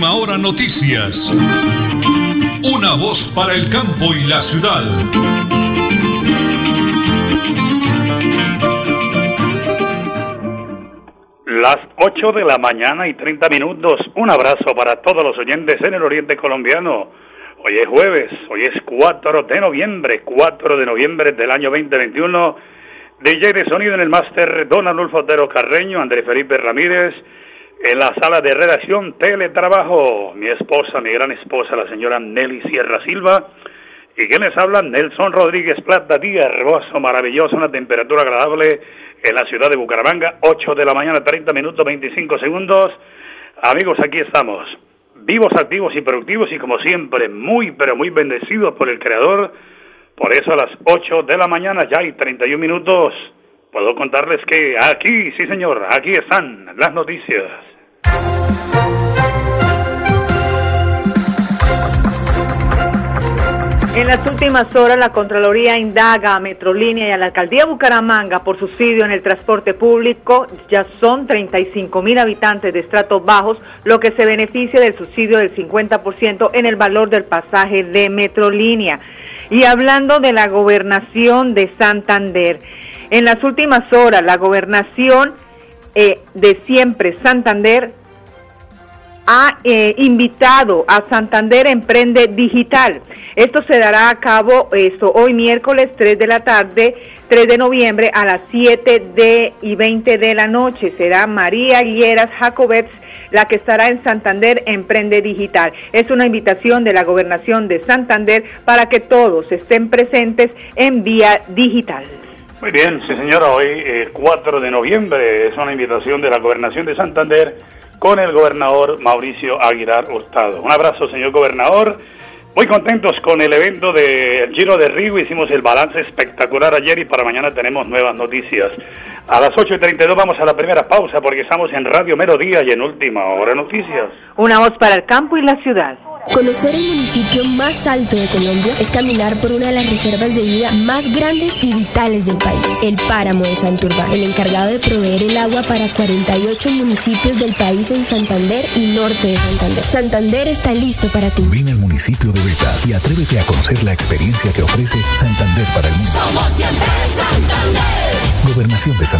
Última Hora Noticias. Una voz para el campo y la ciudad. Las 8 de la mañana y 30 minutos. Un abrazo para todos los oyentes en el oriente colombiano. Hoy es jueves, hoy es 4 de noviembre, 4 de noviembre del año 2021. DJ de sonido en el máster, Don Arnulfo Otero Carreño, Andrés Felipe Ramírez, en la sala de redacción Teletrabajo, mi esposa, mi gran esposa, la señora Nelly Sierra Silva, y quien les habla, Nelson Rodríguez Plata, día hermoso, maravilloso, una temperatura agradable en la ciudad de Bucaramanga, 8 de la mañana, 30 minutos, 25 segundos. Amigos, aquí estamos, vivos, activos y productivos, y como siempre, muy, pero muy bendecidos por el Creador, por eso a las 8 de la mañana, ya hay 31 minutos, puedo contarles que aquí, sí señor, aquí están las noticias. En las últimas horas, la Contraloría indaga a Metrolínea y a la Alcaldía Bucaramanga por subsidio en el transporte público. Ya son 35 mil habitantes de estratos bajos, lo que se beneficia del subsidio del 50% en el valor del pasaje de Metrolínea. Y hablando de la gobernación de Santander, en las últimas horas la gobernación eh, de siempre Santander ha eh, invitado a Santander Emprende Digital. Esto se dará a cabo esto, hoy miércoles 3 de la tarde, 3 de noviembre a las 7 de y 20 de la noche. Será María Lieras Jacobets la que estará en Santander Emprende Digital. Es una invitación de la Gobernación de Santander para que todos estén presentes en vía digital. Muy bien, sí señora, hoy 4 eh, de noviembre es una invitación de la Gobernación de Santander con el gobernador Mauricio Aguilar Hurtado. Un abrazo, señor gobernador. Muy contentos con el evento del Giro de Río, hicimos el balance espectacular ayer y para mañana tenemos nuevas noticias. A las 8.32 vamos a la primera pausa porque estamos en Radio Melodía y en Última Hora Noticias. Una voz para el campo y la ciudad. Conocer el municipio más alto de Colombia es caminar por una de las reservas de vida más grandes y vitales del país, el Páramo de Santurbán, el encargado de proveer el agua para 48 municipios del país en Santander y norte de Santander. Santander está listo para ti. Ven al municipio de Betas y atrévete a conocer la experiencia que ofrece Santander para el mundo. Somos siempre Santander. Gobernación de Santander,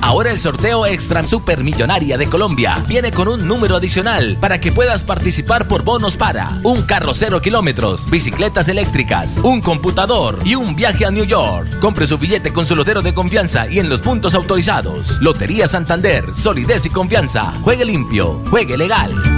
Ahora el sorteo extra supermillonaria de Colombia viene con un número adicional para que puedas participar por bonos para un carro cero kilómetros, bicicletas eléctricas, un computador y un viaje a New York. Compre su billete con su lotero de confianza y en los puntos autorizados. Lotería Santander, solidez y confianza. Juegue limpio, juegue legal.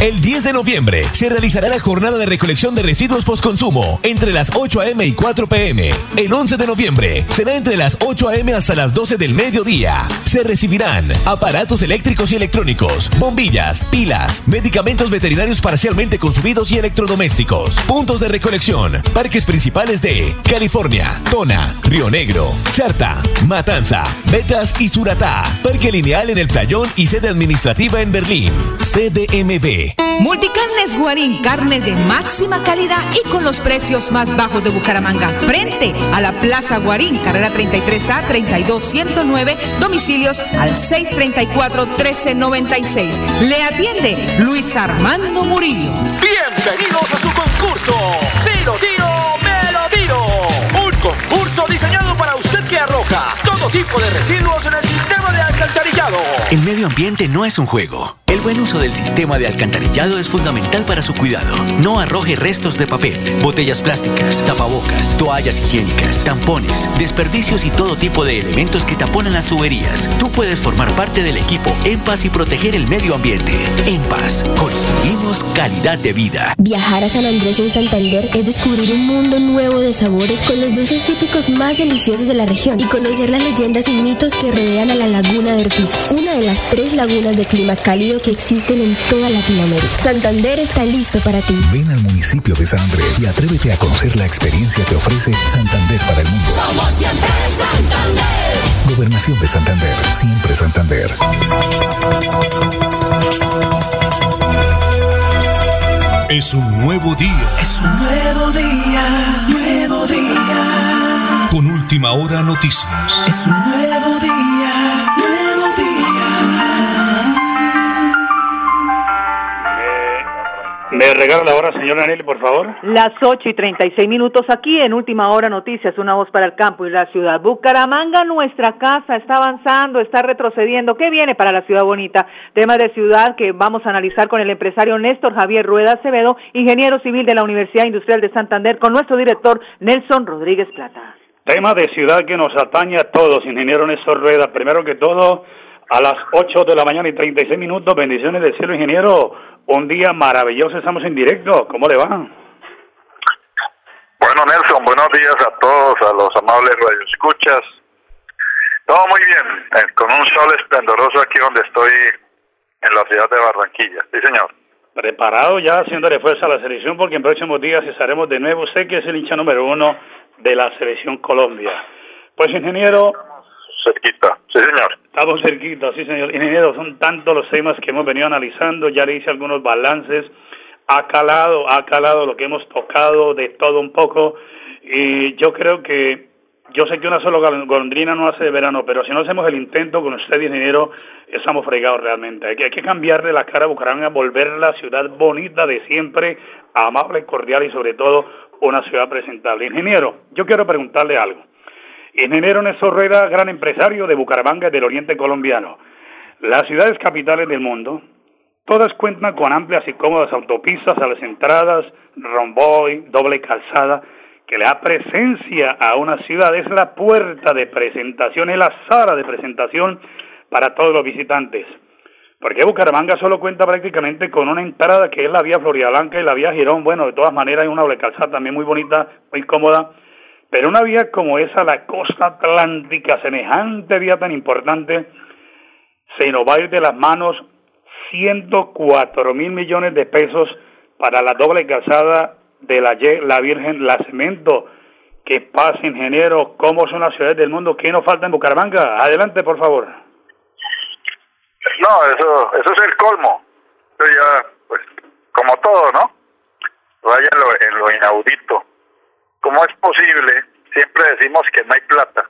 El 10 de noviembre se realizará la jornada de recolección de residuos postconsumo entre las 8 a.m. y 4 p.m. El 11 de noviembre será entre las 8 a.m. hasta las 12 del mediodía. Se recibirán aparatos eléctricos y electrónicos, bombillas, pilas, medicamentos veterinarios parcialmente consumidos y electrodomésticos. Puntos de recolección, parques principales de California, Tona, Río Negro, Charta, Matanza, Betas y Suratá. Parque lineal en el Playón y sede administrativa en Berlín. CDMB. Multicarnes Guarín, carne de máxima calidad y con los precios más bajos de Bucaramanga. Frente a la Plaza Guarín, carrera 33A 32109, domicilios al 634-1396. Le atiende Luis Armando Murillo. Bienvenidos a su concurso. Si lo tiro, me lo tiro. Un concurso diseñado para usted que arroja todo tipo de residuos en el sistema de alcantarillado. El medio ambiente no es un juego el buen uso del sistema de alcantarillado es fundamental para su cuidado. No arroje restos de papel, botellas plásticas, tapabocas, toallas higiénicas, tampones, desperdicios y todo tipo de elementos que taponan las tuberías. Tú puedes formar parte del equipo En Paz y proteger el medio ambiente. En Paz, construimos calidad de vida. Viajar a San Andrés en Santander es descubrir un mundo nuevo de sabores con los dulces típicos más deliciosos de la región y conocer las leyendas y mitos que rodean a la laguna de Ortizas, una de las tres lagunas de clima cálido que existen en toda Latinoamérica. Santander está listo para ti. Ven al municipio de San Andrés y atrévete a conocer la experiencia que ofrece Santander para el mundo. Somos siempre Santander. Gobernación de Santander, siempre Santander. Es un nuevo día. Es un nuevo día, nuevo día. Con última hora noticias. Es un nuevo día, ¿Me regala la hora, señora Nelly, por favor? Las 8 y 36 minutos aquí en Última Hora Noticias, una voz para el campo y la ciudad. Bucaramanga, nuestra casa, está avanzando, está retrocediendo. ¿Qué viene para la ciudad bonita? Tema de ciudad que vamos a analizar con el empresario Néstor Javier Rueda Acevedo, ingeniero civil de la Universidad Industrial de Santander, con nuestro director Nelson Rodríguez Plata. Tema de ciudad que nos atañe a todos, ingeniero Néstor Rueda. Primero que todo, a las 8 de la mañana y 36 minutos, bendiciones del cielo, ingeniero. Un día maravilloso, estamos en directo. ¿Cómo le va? Bueno, Nelson, buenos días a todos, a los amables radioescuchas. Todo muy bien, eh, con un sol esplendoroso aquí donde estoy en la ciudad de Barranquilla. Sí, señor. Preparado ya haciéndole fuerza a la selección porque en próximos días estaremos de nuevo. Sé que es el hincha número uno de la selección Colombia. Pues, ingeniero. Cerquita, sí, señor. Estamos cerquita, sí, señor. Ingeniero, son tantos los temas que hemos venido analizando. Ya le hice algunos balances. Ha calado, ha calado lo que hemos tocado de todo un poco. Y yo creo que, yo sé que una sola golondrina no hace de verano, pero si no hacemos el intento con usted, ingeniero, estamos fregados realmente. Hay que, hay que cambiarle la cara a Bucaramanga, volver la ciudad bonita de siempre, amable, cordial y sobre todo una ciudad presentable. Ingeniero, yo quiero preguntarle algo. Ingeniero Néstor Rueda, gran empresario de Bucaramanga del oriente colombiano. Las ciudades capitales del mundo, todas cuentan con amplias y cómodas autopistas a las entradas, romboy, doble calzada, que le da presencia a una ciudad. Es la puerta de presentación, es la sala de presentación para todos los visitantes. Porque Bucaramanga solo cuenta prácticamente con una entrada que es la vía Florida Blanca y la vía Girón. Bueno, de todas maneras hay una doble calzada también muy bonita, muy cómoda pero una vía como esa, la costa atlántica, semejante vía tan importante, se nos va a ir de las manos 104 mil millones de pesos para la doble calzada de la, la Virgen, la Cemento. Que pasa, ingeniero, cómo son las ciudades del mundo, ¿qué nos falta en Bucaramanga? Adelante, por favor. No, eso, eso es el colmo. Eso ya, pues, como todo, ¿no? Vaya en lo, en lo inaudito ¿Cómo es posible? Siempre decimos que no hay plata,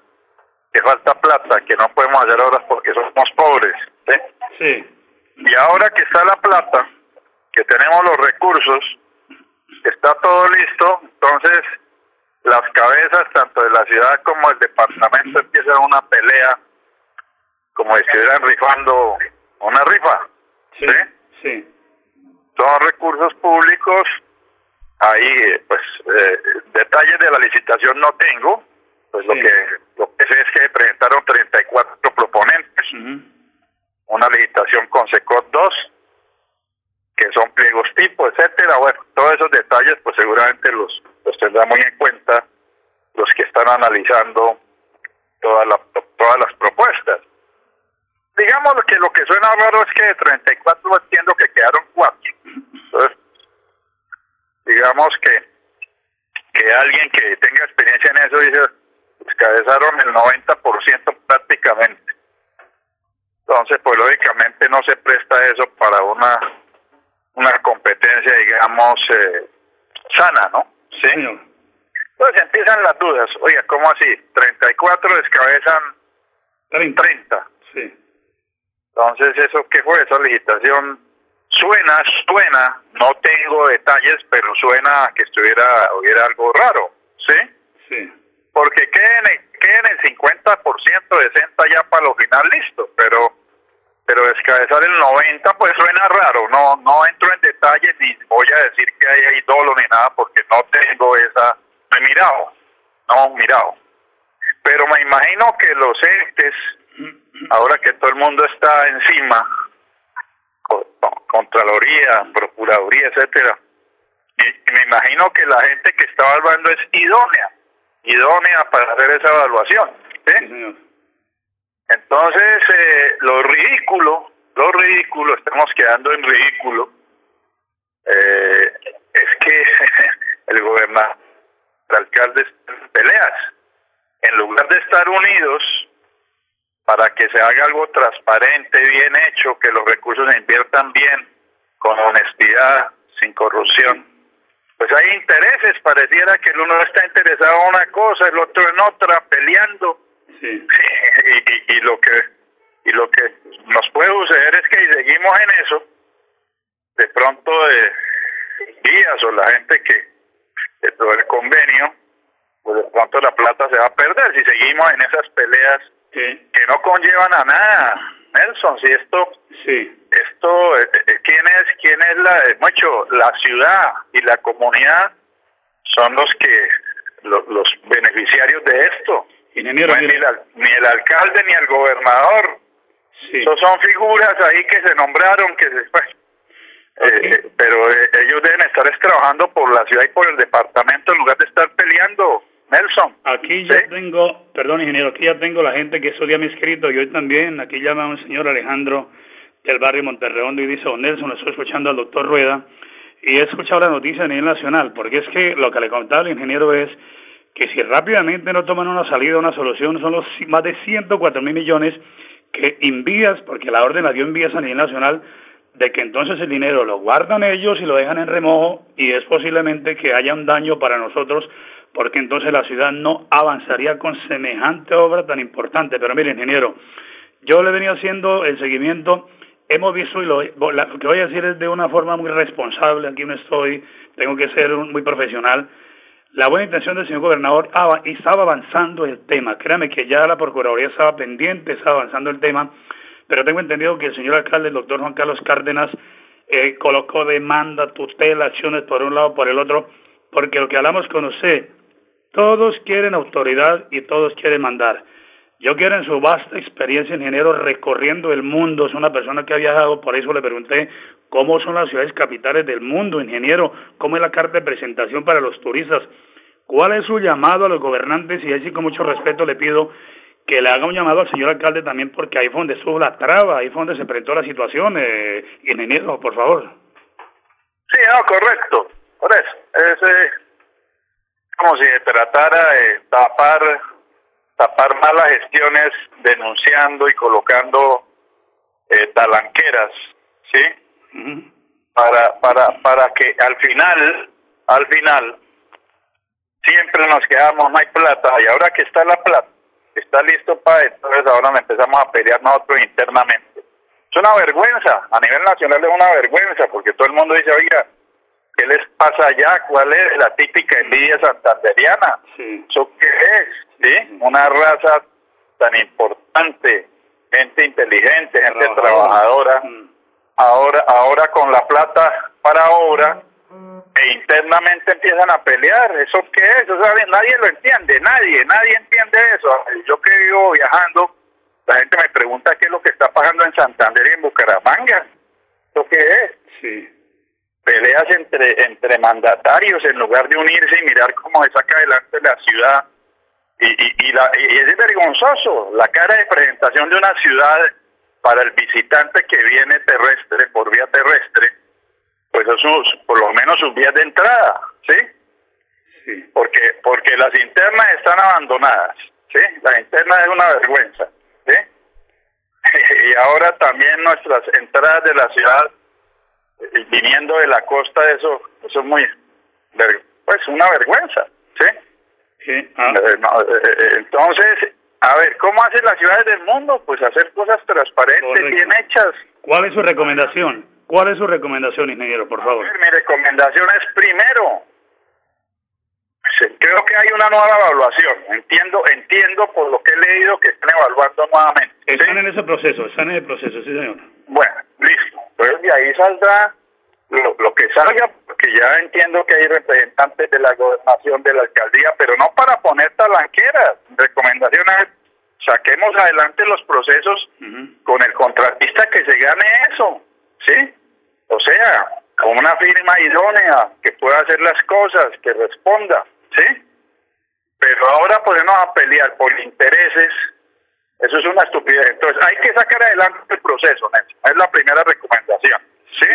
que falta plata, que no podemos hacer obras porque somos pobres. ¿sí? Sí. Y ahora que está la plata, que tenemos los recursos, está todo listo, entonces las cabezas tanto de la ciudad como del departamento empiezan una pelea como si estuvieran rifando una rifa. Sí, sí. Son recursos públicos de la licitación no tengo pues lo que lo que sé es que presentaron 34 proponentes una licitación con SECOT 2 que son tipo, etcétera. Bueno, todos esos detalles, pues seguramente los, los tendrá muy en cuenta los que están analizando todas las todas las propuestas. Digamos que lo que suena raro es que de 34 entiendo que quedaron cuatro. Entonces, digamos que que alguien que tenga experiencia en eso dice, descabezaron el 90% prácticamente. Entonces, pues lógicamente no se presta eso para una una competencia, digamos, eh, sana, Sí. Entonces empiezan las dudas. Oiga, ¿cómo así? 34 descabezan 30. 30. Sí. Entonces, ¿eso qué fue? Esa licitación suena, suena, no tengo detalles, pero suena que estuviera, hubiera algo raro, ¿sí? Sí. Porque queden, queden el 50% de Senta ya para lo final listo, pero pero descabezar el 90 pues suena raro, no no entro en detalles ni voy a decir que hay, hay dolo ni nada porque no tengo esa, no he mirado, no mirado. Pero me imagino que los entes, ahora que todo el mundo está encima, Contraloría, Procuraduría, etcétera, y, me imagino que la gente que está evaluando es idónea, idónea para hacer esa evaluación. ¿sí? Entonces, eh, lo ridículo, lo ridículo, estamos quedando en ridículo, eh, es que el gobernador, el alcalde peleas. En lugar de estar unidos para que se haga algo transparente, bien hecho, que los recursos se inviertan bien, con honestidad, sin corrupción, pues hay intereses, pareciera que el uno está interesado en una cosa, el otro en otra, peleando Sí. Y, y, lo que y lo que nos puede suceder es que si seguimos en eso, de pronto de guías o la gente que dentro del convenio, pues de pronto la plata se va a perder si seguimos en esas peleas que no conllevan a nada. Nelson, si esto, sí. esto, eh, eh, ¿quién es, quién es la, mucho, la ciudad y la comunidad son los que, los beneficiarios de esto ni, el, alcalde ni el gobernador. Sí. son figuras ahí que se nombraron, que se, pues, eh, pero eh, ellos deben estar trabajando por la ciudad y por el departamento en lugar de estar peleando. Nelson. Aquí ya tengo, perdón ingeniero, aquí ya tengo la gente que esos días me ha escrito y hoy también, aquí llama un señor Alejandro del barrio Monterredondo y dice, oh, Nelson, estoy escuchando al doctor Rueda y he escuchado la noticia a nivel nacional, porque es que lo que le comentaba el ingeniero es que si rápidamente no toman una salida, una solución, son los más de 104 mil millones que envías, porque la orden la dio envías a nivel nacional, de que entonces el dinero lo guardan ellos y lo dejan en remojo y es posiblemente que haya un daño para nosotros porque entonces la ciudad no avanzaría con semejante obra tan importante. Pero mire, ingeniero, yo le he venido haciendo el seguimiento, hemos visto, y lo, lo que voy a decir es de una forma muy responsable, aquí no estoy, tengo que ser muy profesional, la buena intención del señor gobernador estaba avanzando el tema. Créame que ya la Procuraduría estaba pendiente, estaba avanzando el tema, pero tengo entendido que el señor alcalde, el doctor Juan Carlos Cárdenas, eh, colocó demanda, tutela, acciones por un lado, por el otro, porque lo que hablamos con usted, todos quieren autoridad y todos quieren mandar. Yo quiero en su vasta experiencia, ingeniero, recorriendo el mundo, es una persona que ha viajado, por eso le pregunté cómo son las ciudades capitales del mundo, ingeniero, cómo es la carta de presentación para los turistas, cuál es su llamado a los gobernantes y así con mucho respeto le pido que le haga un llamado al señor alcalde también porque ahí fue donde estuvo la traba, ahí fue donde se presentó la situación, eh, ingeniero, por favor. Sí, no, correcto, por eso, es eh, como si se tratara de tapar tapar malas gestiones denunciando y colocando eh, talanqueras, ¿sí? Para, para, para que al final, al final, siempre nos quedamos, no hay plata, y ahora que está la plata, está listo para entonces ahora empezamos a pelear nosotros internamente. Es una vergüenza, a nivel nacional es una vergüenza, porque todo el mundo dice, oiga, ¿qué les pasa allá? ¿Cuál es la típica envidia santanderiana? ¿Eso qué es? ¿sí? Una raza tan importante, gente inteligente, gente trabajadora, ahora, ahora con la plata para obra, e internamente empiezan a pelear. ¿Eso qué es? Nadie lo entiende, nadie, nadie entiende eso. Yo que vivo viajando, la gente me pregunta qué es lo que está pasando en Santander y en Bucaramanga. ¿Eso qué es? Sí. Peleas entre, entre mandatarios en lugar de unirse y mirar cómo se saca adelante la ciudad. Y, y, y, la, y es vergonzoso la cara de presentación de una ciudad para el visitante que viene terrestre, por vía terrestre, pues eso, por lo menos sus vías de entrada, ¿sí? Sí. Porque, porque las internas están abandonadas, ¿sí? La interna es una vergüenza, ¿sí? y ahora también nuestras entradas de la ciudad viniendo de la costa eso eso es muy pues una vergüenza sí, sí. Ah. Eh, eh, entonces a ver cómo hacen las ciudades del mundo pues hacer cosas transparentes bien hechas cuál es su recomendación cuál es su recomendación ingeniero por favor mi recomendación es primero creo que hay una nueva evaluación. Entiendo, entiendo por lo que he leído que están evaluando nuevamente. Están en ese proceso, están en el proceso, sí señor. Bueno, listo. Entonces de ahí saldrá lo, lo que salga, porque ya entiendo que hay representantes de la gobernación, de la alcaldía, pero no para poner talanqueras. Recomendaciones, saquemos adelante los procesos con el contratista que se gane eso, ¿sí? O sea, con una firma idónea que pueda hacer las cosas, que responda. ¿sí? Pero ahora podemos a pelear por intereses, eso es una estupidez. Entonces hay que sacar adelante el proceso, Nelson. es la primera recomendación, ¿sí?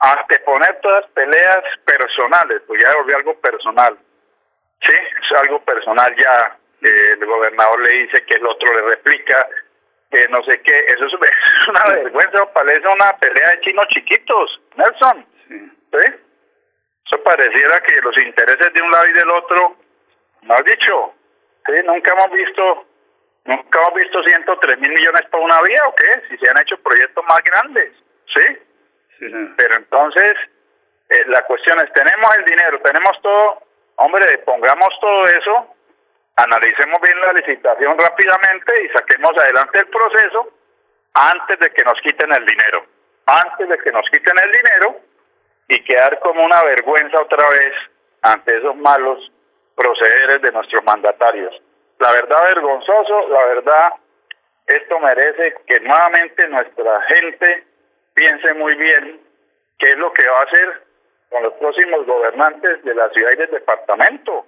Anteponer todas peleas personales, pues ya volvió algo personal, ¿sí? Es algo personal ya, el gobernador le dice que el otro le replica, que no sé qué, eso es, una vergüenza, parece una pelea de chinos chiquitos, Nelson, ¿sí? Eso pareciera que los intereses de un lado y del otro, no has dicho, ¿sí? nunca hemos visto, nunca hemos visto 103 mil millones por una vía o qué, si se han hecho proyectos más grandes, ¿sí? Pero entonces, eh, la cuestión es, tenemos el dinero, tenemos todo, hombre, pongamos todo eso, analicemos bien la licitación rápidamente y saquemos adelante el proceso antes de que nos quiten el dinero. Antes de que nos quiten el dinero, y quedar como una vergüenza otra vez ante esos malos procederes de nuestros mandatarios. La verdad vergonzoso, la verdad esto merece que nuevamente nuestra gente piense muy bien qué es lo que va a hacer con los próximos gobernantes de la ciudad y del departamento.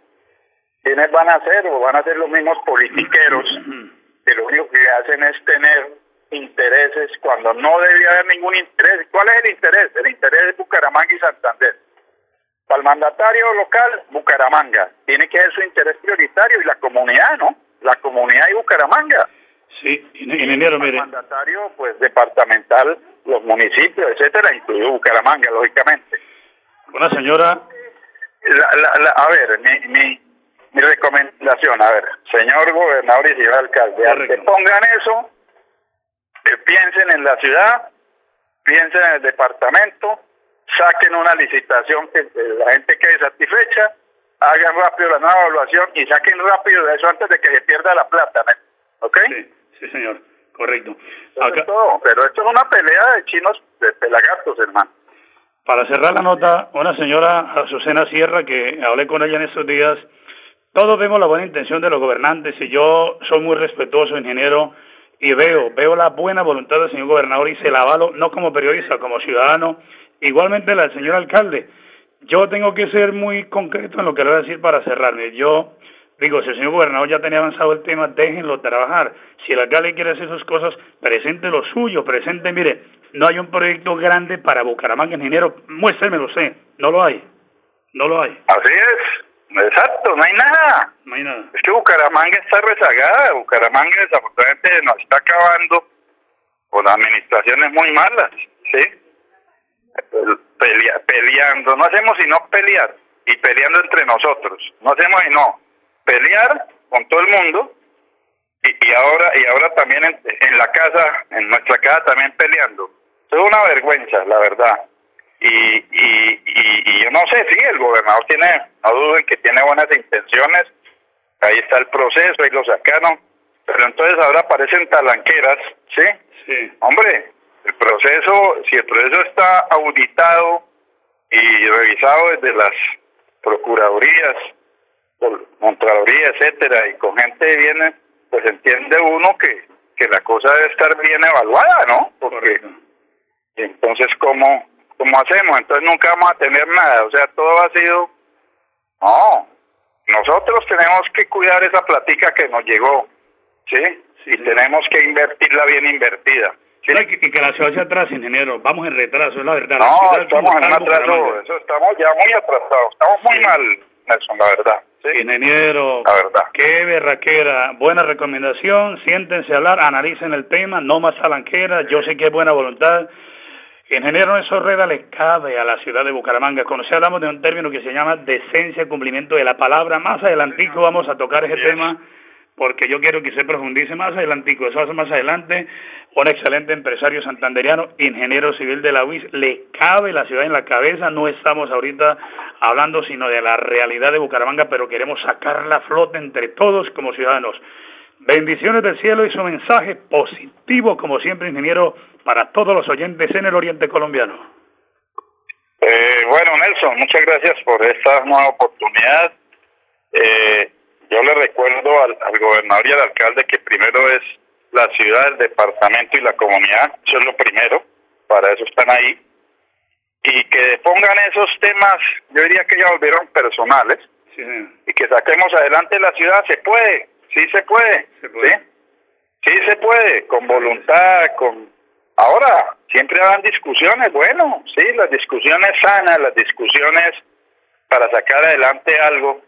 ¿Quiénes van a ser o van a ser los mismos politiqueros que lo único que hacen es tener intereses cuando no debía haber ningún interés. ¿Cuál es el interés? El interés de Bucaramanga y Santander. Para el mandatario local, Bucaramanga. Tiene que ser su interés prioritario y la comunidad, ¿no? La comunidad y Bucaramanga. Sí, ingeniero, mire. El mandatario, pues, departamental, los municipios, etcétera, incluido Bucaramanga, lógicamente. Una señora... a ver, mi, mi, mi recomendación, a ver, señor gobernador y señor alcalde, que pongan eso que piensen en la ciudad, piensen en el departamento, saquen una licitación que la gente quede satisfecha, hagan rápido la nueva evaluación y saquen rápido de eso antes de que se pierda la plata, ¿ok? Sí, sí señor, correcto. pero esto es una pelea de chinos, de pelagatos, hermano. Para cerrar la nota, una señora Azucena Sierra, que hablé con ella en estos días, todos vemos la buena intención de los gobernantes y yo soy muy respetuoso, ingeniero, y veo, veo la buena voluntad del señor gobernador y se la avalo, no como periodista, como ciudadano, igualmente la del señor alcalde. Yo tengo que ser muy concreto en lo que le voy a decir para cerrarme. Yo digo, si el señor gobernador ya tenía avanzado el tema, déjenlo trabajar. Si el alcalde quiere hacer sus cosas, presente lo suyo, presente, mire, no hay un proyecto grande para Bucaramanga, ingeniero, muéstremelo, sé, no lo hay, no lo hay. Así es. Exacto, no hay nada. No hay nada. Es que Bucaramanga está rezagada. Bucaramanga desafortunadamente nos está acabando con administraciones muy malas, ¿sí? Peleando, no hacemos sino pelear y peleando entre nosotros. No hacemos sino pelear con todo el mundo y, y ahora y ahora también en, en la casa, en nuestra casa también peleando. Es una vergüenza, la verdad y, y, y, yo no sé, sí, el gobernador tiene, no duden que tiene buenas intenciones, ahí está el proceso, ahí lo sacaron, pero entonces ahora aparecen talanqueras, ¿sí? Sí. Hombre, el proceso, si el proceso está auditado y revisado desde las procuradurías, Contraloría, etcétera, y con gente viene, pues entiende uno que, que la cosa debe estar bien evaluada, ¿no? Porque entonces, ¿cómo, ¿cómo hacemos? Entonces nunca vamos a tener nada. O sea, todo ha sido... No, nosotros tenemos que cuidar esa platica que nos llegó, ¿sí? y tenemos que invertirla bien invertida. ¿Sí? Que la ciudad se atrás, ingeniero. Vamos en retraso, es la verdad. No, estamos en atraso. Eso estamos ya muy atrasados. Estamos muy mal, Nelson, la verdad. Sí. Ingeniero, la verdad. qué berraquera. Buena recomendación. Siéntense a hablar, analicen el tema, no más talanquera. Yo sé que es buena voluntad. Ingeniero eso Reda le cabe a la ciudad de Bucaramanga. Conoce, hablamos de un término que se llama decencia, cumplimiento de la palabra. Más adelantico vamos a tocar ese tema porque yo quiero que se profundice más adelantico. Eso hace más adelante. Un excelente empresario santanderiano, ingeniero civil de la UIS, le cabe la ciudad en la cabeza. No estamos ahorita hablando sino de la realidad de Bucaramanga, pero queremos sacar la flota entre todos como ciudadanos. Bendiciones del cielo y su mensaje positivo, como siempre, ingeniero, para todos los oyentes en el Oriente Colombiano. Eh, bueno, Nelson, muchas gracias por esta nueva oportunidad. Eh, yo le recuerdo al, gobernador y al alcalde que primero es la ciudad, el departamento y la comunidad, eso es lo primero, para eso están ahí. Y que pongan esos temas, yo diría que ya volvieron personales, y que saquemos adelante la ciudad, se puede, sí se puede, ¿sí? Sí se puede, con voluntad, con Ahora, siempre habrán discusiones, bueno, sí, las discusiones sanas, las discusiones para sacar adelante algo,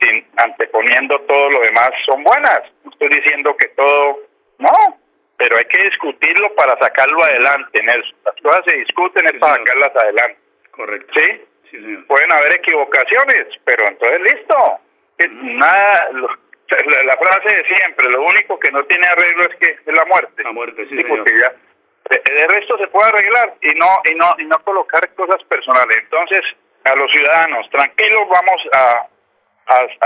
sin anteponiendo todo lo demás, son buenas. No estoy diciendo que todo, no, pero hay que discutirlo para sacarlo adelante, Nelson. Las cosas se discuten es para sacarlas adelante. Correcto. ¿Sí? Pueden haber equivocaciones, pero entonces listo. Nada, la, frase de siempre, lo único que no tiene arreglo es que es la muerte. La muerte, sí, ya de, resto se puede arreglar y no y no y no colocar cosas personales entonces a los ciudadanos tranquilos vamos a,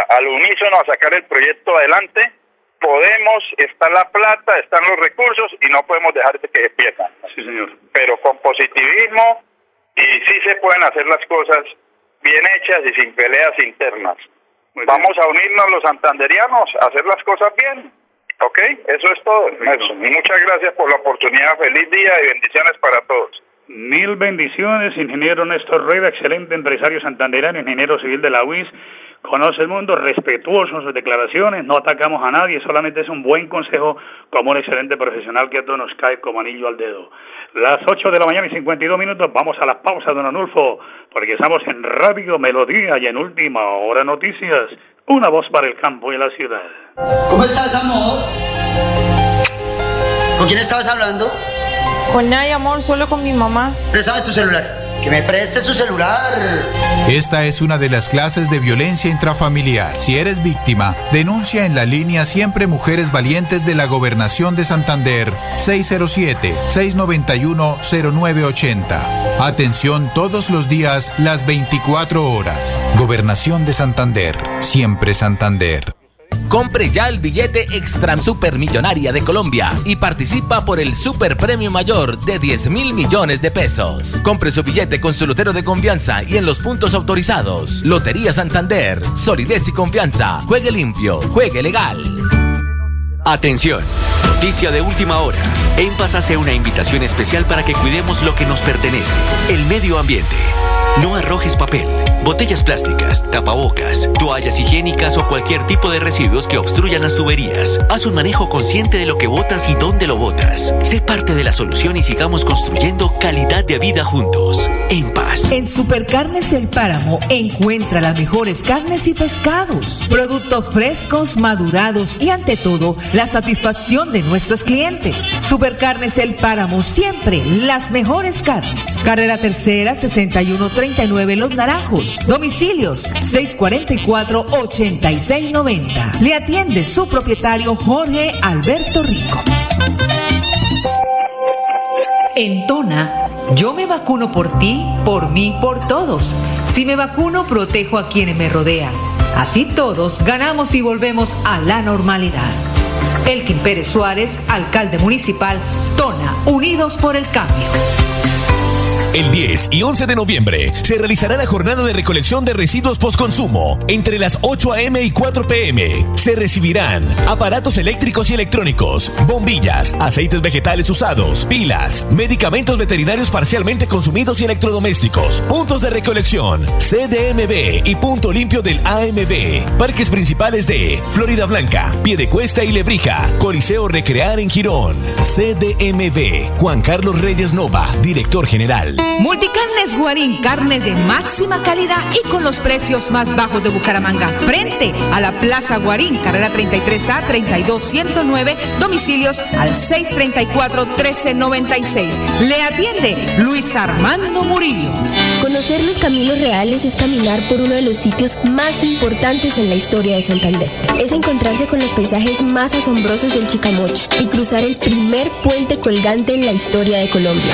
al unísono a sacar el proyecto adelante podemos está la plata están los recursos y no podemos dejar de que empiezan sí señor pero con positivismo y sí se pueden hacer las cosas bien hechas y sin peleas internas vamos a unirnos los santanderianos a hacer las cosas bien Ok, eso es todo. Y muchas gracias por la oportunidad. Feliz día y bendiciones para todos. Mil bendiciones, ingeniero Néstor Rueda, excelente empresario santanderano, ingeniero civil de la UIS. Conoce el mundo, respetuoso en sus declaraciones, no atacamos a nadie, solamente es un buen consejo como un excelente profesional que a todos nos cae como anillo al dedo. Las 8 de la mañana y 52 minutos, vamos a la pausa, don Anulfo, porque estamos en Radio Melodía y en Última Hora Noticias. Una voz para el campo y la ciudad. ¿Cómo estás, amor? ¿Con quién estabas hablando? Con nadie, amor, solo con mi mamá. Préstame tu celular. Que me preste su celular. Esta es una de las clases de violencia intrafamiliar. Si eres víctima, denuncia en la línea Siempre Mujeres Valientes de la Gobernación de Santander 607-691-0980. Atención todos los días, las 24 horas. Gobernación de Santander. Siempre Santander. Compre ya el billete Extra Supermillonaria de Colombia y participa por el super premio mayor de 10 mil millones de pesos. Compre su billete con su lotero de confianza y en los puntos autorizados. Lotería Santander, solidez y confianza. Juegue limpio, juegue legal. Atención, noticia de última hora. En Paz hace una invitación especial para que cuidemos lo que nos pertenece, el medio ambiente. No arrojes papel, botellas plásticas, tapabocas, toallas higiénicas o cualquier tipo de residuos que obstruyan las tuberías. Haz un manejo consciente de lo que botas y dónde lo botas. Sé parte de la solución y sigamos construyendo calidad de vida juntos. En paz. En Supercarnes El Páramo encuentra las mejores carnes y pescados, productos frescos, madurados y ante todo la satisfacción de nuestros clientes. Supercarnes El Páramo siempre las mejores carnes. Carrera Tercera 61 39 Los Naranjos. Domicilios 644-8690. Le atiende su propietario Jorge Alberto Rico. En Tona, yo me vacuno por ti, por mí, por todos. Si me vacuno, protejo a quienes me rodean. Así todos ganamos y volvemos a la normalidad. Elkin Pérez Suárez, alcalde municipal, Tona, Unidos por el Cambio. El 10 y 11 de noviembre se realizará la jornada de recolección de residuos postconsumo entre las 8 a.m. y 4 p.m. Se recibirán aparatos eléctricos y electrónicos, bombillas, aceites vegetales usados, pilas, medicamentos veterinarios parcialmente consumidos y electrodomésticos, puntos de recolección, CDMB y punto limpio del AMB, parques principales de Florida Blanca, Piedecuesta y Lebrija, Coliseo Recrear en Girón, CDMB, Juan Carlos Reyes Nova, director general. Multicarnes Guarín, carne de máxima calidad y con los precios más bajos de Bucaramanga. Frente a la Plaza Guarín, carrera 33A 32109, domicilios al 634-1396. Le atiende Luis Armando Murillo. Conocer los caminos reales es caminar por uno de los sitios más importantes en la historia de Santander. Es encontrarse con los paisajes más asombrosos del Chicamocha y cruzar el primer puente colgante en la historia de Colombia.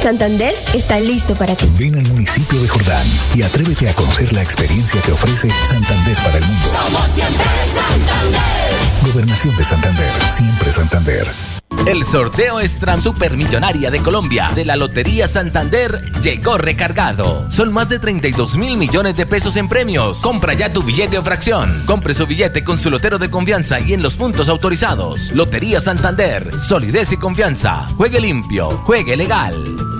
Santander está listo para ti. Ven al municipio de Jordán y atrévete a conocer la experiencia que ofrece Santander para el mundo. Somos siempre Santander. Gobernación de Santander, siempre Santander. El sorteo extra supermillonaria de Colombia de la Lotería Santander llegó recargado. Son más de 32 mil millones de pesos en premios. Compra ya tu billete o fracción. Compre su billete con su lotero de confianza y en los puntos autorizados. Lotería Santander, solidez y confianza. Juegue limpio, juegue legal.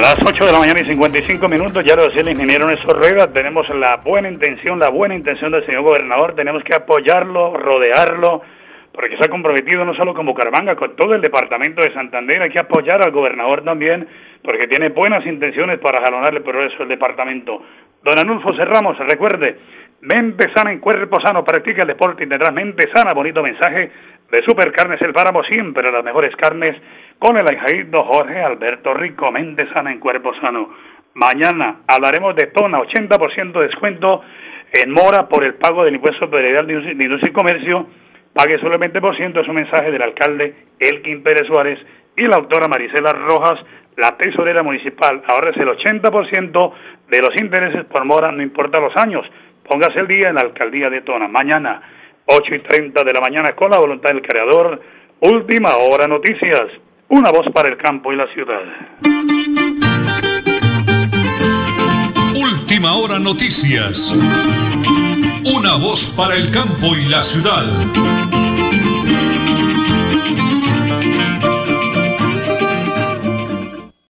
Las 8 de la mañana y 55 minutos, ya lo decía el ingeniero Néstor Rueda, tenemos la buena intención, la buena intención del señor gobernador, tenemos que apoyarlo, rodearlo, porque se ha comprometido no solo con Bucaramanga, con todo el departamento de Santander, hay que apoyar al gobernador también, porque tiene buenas intenciones para jalonarle el progreso del departamento. Don Anulfo Cerramos, recuerde, mente sana en cuerpo sano, practica el deporte y tendrás mente sana, bonito mensaje de Supercarnes El Páramo, siempre las mejores carnes, con el ahijado Jorge Alberto Rico, mente sana en cuerpo sano. Mañana hablaremos de Tona, 80% de descuento en mora por el pago del impuesto predial de industria y comercio, pague solo el 20%, es un mensaje del alcalde Elkin Pérez Suárez y la autora Marisela Rojas, la tesorera municipal. Ahora es el 80% de los intereses por mora, no importa los años. Póngase el día en la alcaldía de Tona. Mañana, 8 y 30 de la mañana con la voluntad del creador. Última hora noticias. Una voz para el campo y la ciudad. Última hora noticias. Una voz para el campo y la ciudad.